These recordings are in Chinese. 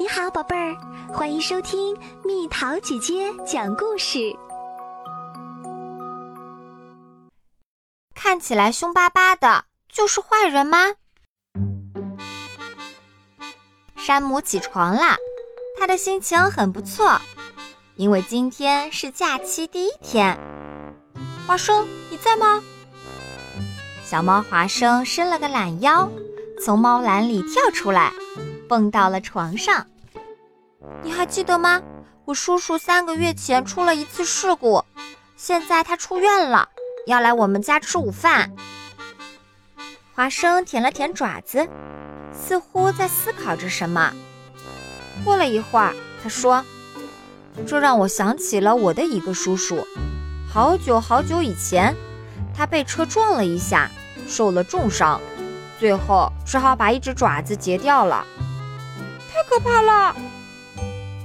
你好，宝贝儿，欢迎收听蜜桃姐姐讲故事。看起来凶巴巴的，就是坏人吗？山姆起床啦，他的心情很不错，因为今天是假期第一天。华生，你在吗？小猫华生伸了个懒腰，从猫篮里跳出来。蹦到了床上，你还记得吗？我叔叔三个月前出了一次事故，现在他出院了，要来我们家吃午饭。华生舔了舔爪子，似乎在思考着什么。过了一会儿，他说：“这让我想起了我的一个叔叔，好久好久以前，他被车撞了一下，受了重伤，最后只好把一只爪子截掉了。”太可怕了！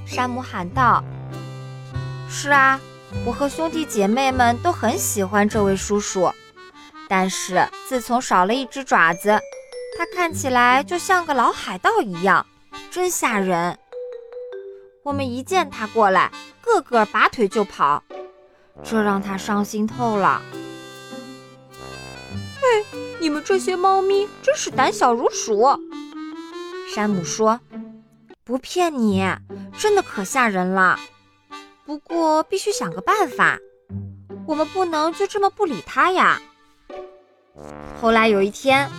山姆喊道：“是啊，我和兄弟姐妹们都很喜欢这位叔叔，但是自从少了一只爪子，他看起来就像个老海盗一样，真吓人。我们一见他过来，个个拔腿就跑，这让他伤心透了。嘿，你们这些猫咪真是胆小如鼠。”山姆说。不骗你，真的可吓人了。不过必须想个办法，我们不能就这么不理他呀。后来有一天，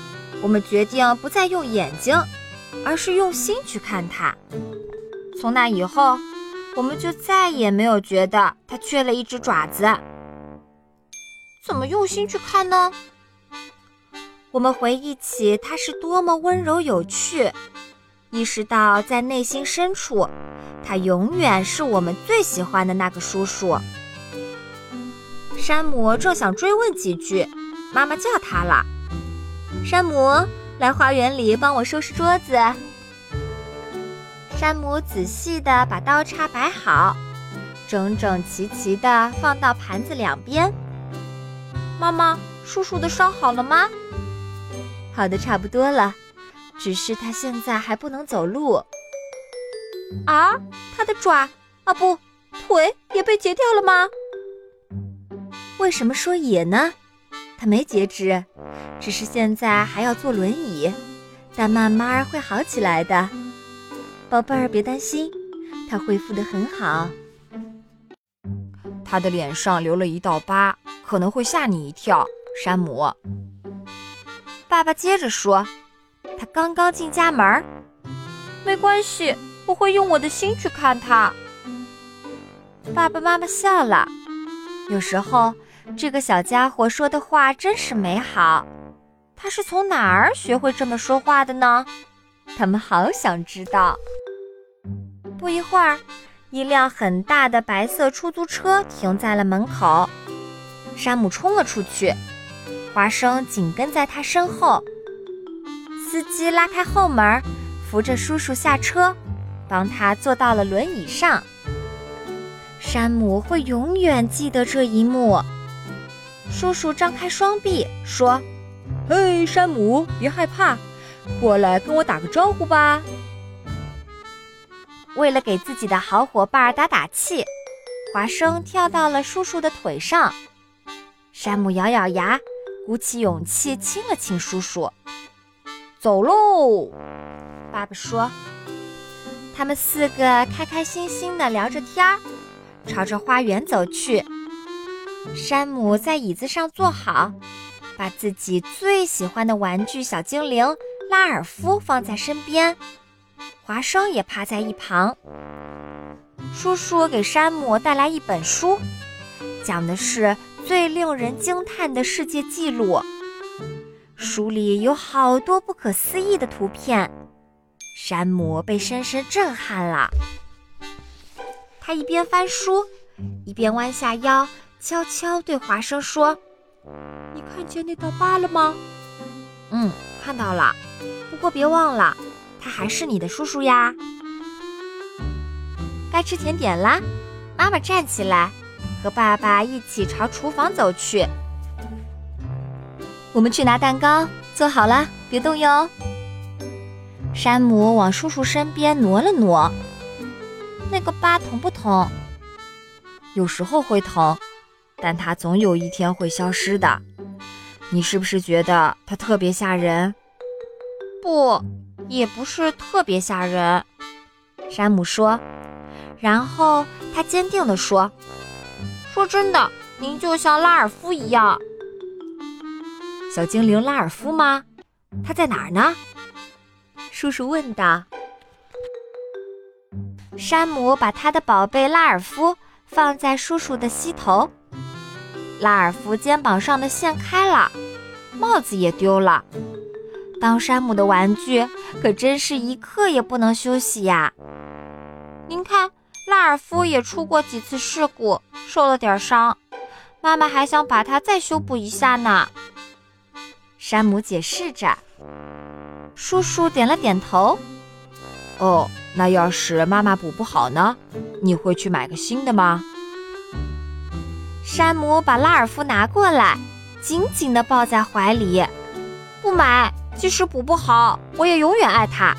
我们决定不再用眼睛，而是用心去看它。从那以后，我们就再也没有觉得它缺了一只爪子。怎么用心去看呢？我们回忆起它是多么温柔有趣。意识到，在内心深处，他永远是我们最喜欢的那个叔叔。山姆正想追问几句，妈妈叫他了：“山姆，来花园里帮我收拾桌子。”山姆仔细地把刀叉摆好，整整齐齐地放到盘子两边。妈妈，叔叔的伤好了吗？好的差不多了。只是他现在还不能走路啊！他的爪啊不，腿也被截掉了吗？为什么说也呢？他没截肢，只是现在还要坐轮椅，但慢慢会好起来的。宝贝儿，别担心，他恢复的很好。他的脸上留了一道疤，可能会吓你一跳，山姆。爸爸接着说。他刚刚进家门，没关系，我会用我的心去看他。爸爸妈妈笑了。有时候，这个小家伙说的话真是美好。他是从哪儿学会这么说话的呢？他们好想知道。不一会儿，一辆很大的白色出租车停在了门口。山姆冲了出去，华生紧跟在他身后。司机拉开后门，扶着叔叔下车，帮他坐到了轮椅上。山姆会永远记得这一幕。叔叔张开双臂说：“嘿，山姆，别害怕，过来跟我打个招呼吧。”为了给自己的好伙伴打打气，华生跳到了叔叔的腿上。山姆咬咬牙，鼓起勇气亲了亲叔叔。走喽，爸爸说。他们四个开开心心地聊着天儿，朝着花园走去。山姆在椅子上坐好，把自己最喜欢的玩具小精灵拉尔夫放在身边。华生也趴在一旁。叔叔给山姆带来一本书，讲的是最令人惊叹的世界纪录。书里有好多不可思议的图片，山姆被深深震撼了。他一边翻书，一边弯下腰，悄悄对华生说：“你看见那道疤了吗？”“嗯，看到了。不过别忘了，他还是你的叔叔呀。”该吃甜点啦！妈妈站起来，和爸爸一起朝厨房走去。我们去拿蛋糕，坐好了，别动哟。山姆往叔叔身边挪了挪。那个疤疼不疼？有时候会疼，但它总有一天会消失的。你是不是觉得它特别吓人？不，也不是特别吓人。山姆说。然后他坚定地说：“说真的，您就像拉尔夫一样。”小精灵拉尔夫吗？他在哪儿呢？叔叔问道。山姆把他的宝贝拉尔夫放在叔叔的膝头。拉尔夫肩膀上的线开了，帽子也丢了。当山姆的玩具可真是一刻也不能休息呀！您看，拉尔夫也出过几次事故，受了点伤。妈妈还想把它再修补一下呢。山姆解释着。叔叔点了点头。哦，那要是妈妈补不好呢？你会去买个新的吗？山姆把拉尔夫拿过来，紧紧地抱在怀里。不买，即使补不好，我也永远爱它。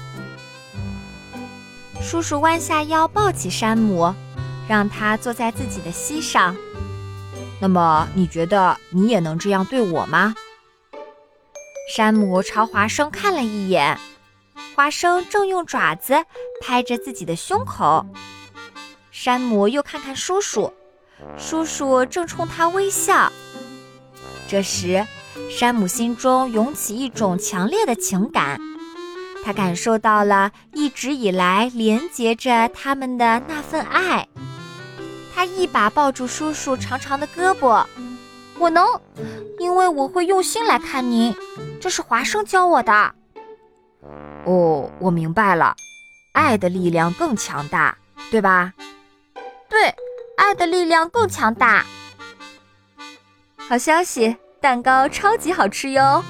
叔叔弯下腰抱起山姆，让他坐在自己的膝上。那么，你觉得你也能这样对我吗？山姆朝华生看了一眼，华生正用爪子拍着自己的胸口。山姆又看看叔叔，叔叔正冲他微笑。这时，山姆心中涌起一种强烈的情感，他感受到了一直以来连接着他们的那份爱。他一把抱住叔叔长长的胳膊。我能，因为我会用心来看您，这是华生教我的。哦，我明白了，爱的力量更强大，对吧？对，爱的力量更强大。好消息，蛋糕超级好吃哟！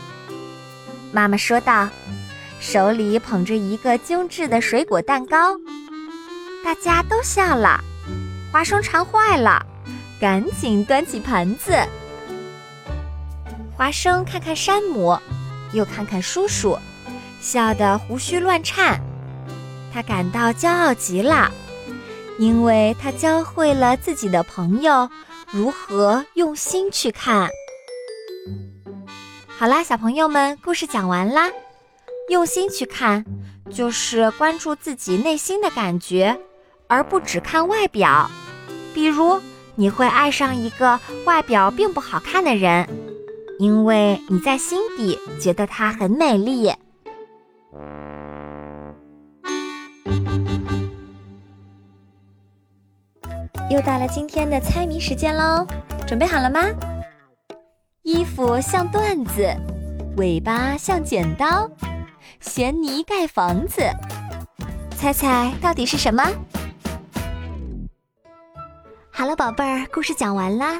妈妈说道，手里捧着一个精致的水果蛋糕。大家都笑了，华生馋坏了，赶紧端起盘子。华生看看山姆，又看看叔叔，笑得胡须乱颤。他感到骄傲极了，因为他教会了自己的朋友如何用心去看。好啦，小朋友们，故事讲完啦。用心去看，就是关注自己内心的感觉，而不只看外表。比如，你会爱上一个外表并不好看的人。因为你在心底觉得它很美丽。又到了今天的猜谜时间喽，准备好了吗？衣服像缎子，尾巴像剪刀，衔泥盖房子，猜猜到底是什么？好了，宝贝儿，故事讲完啦。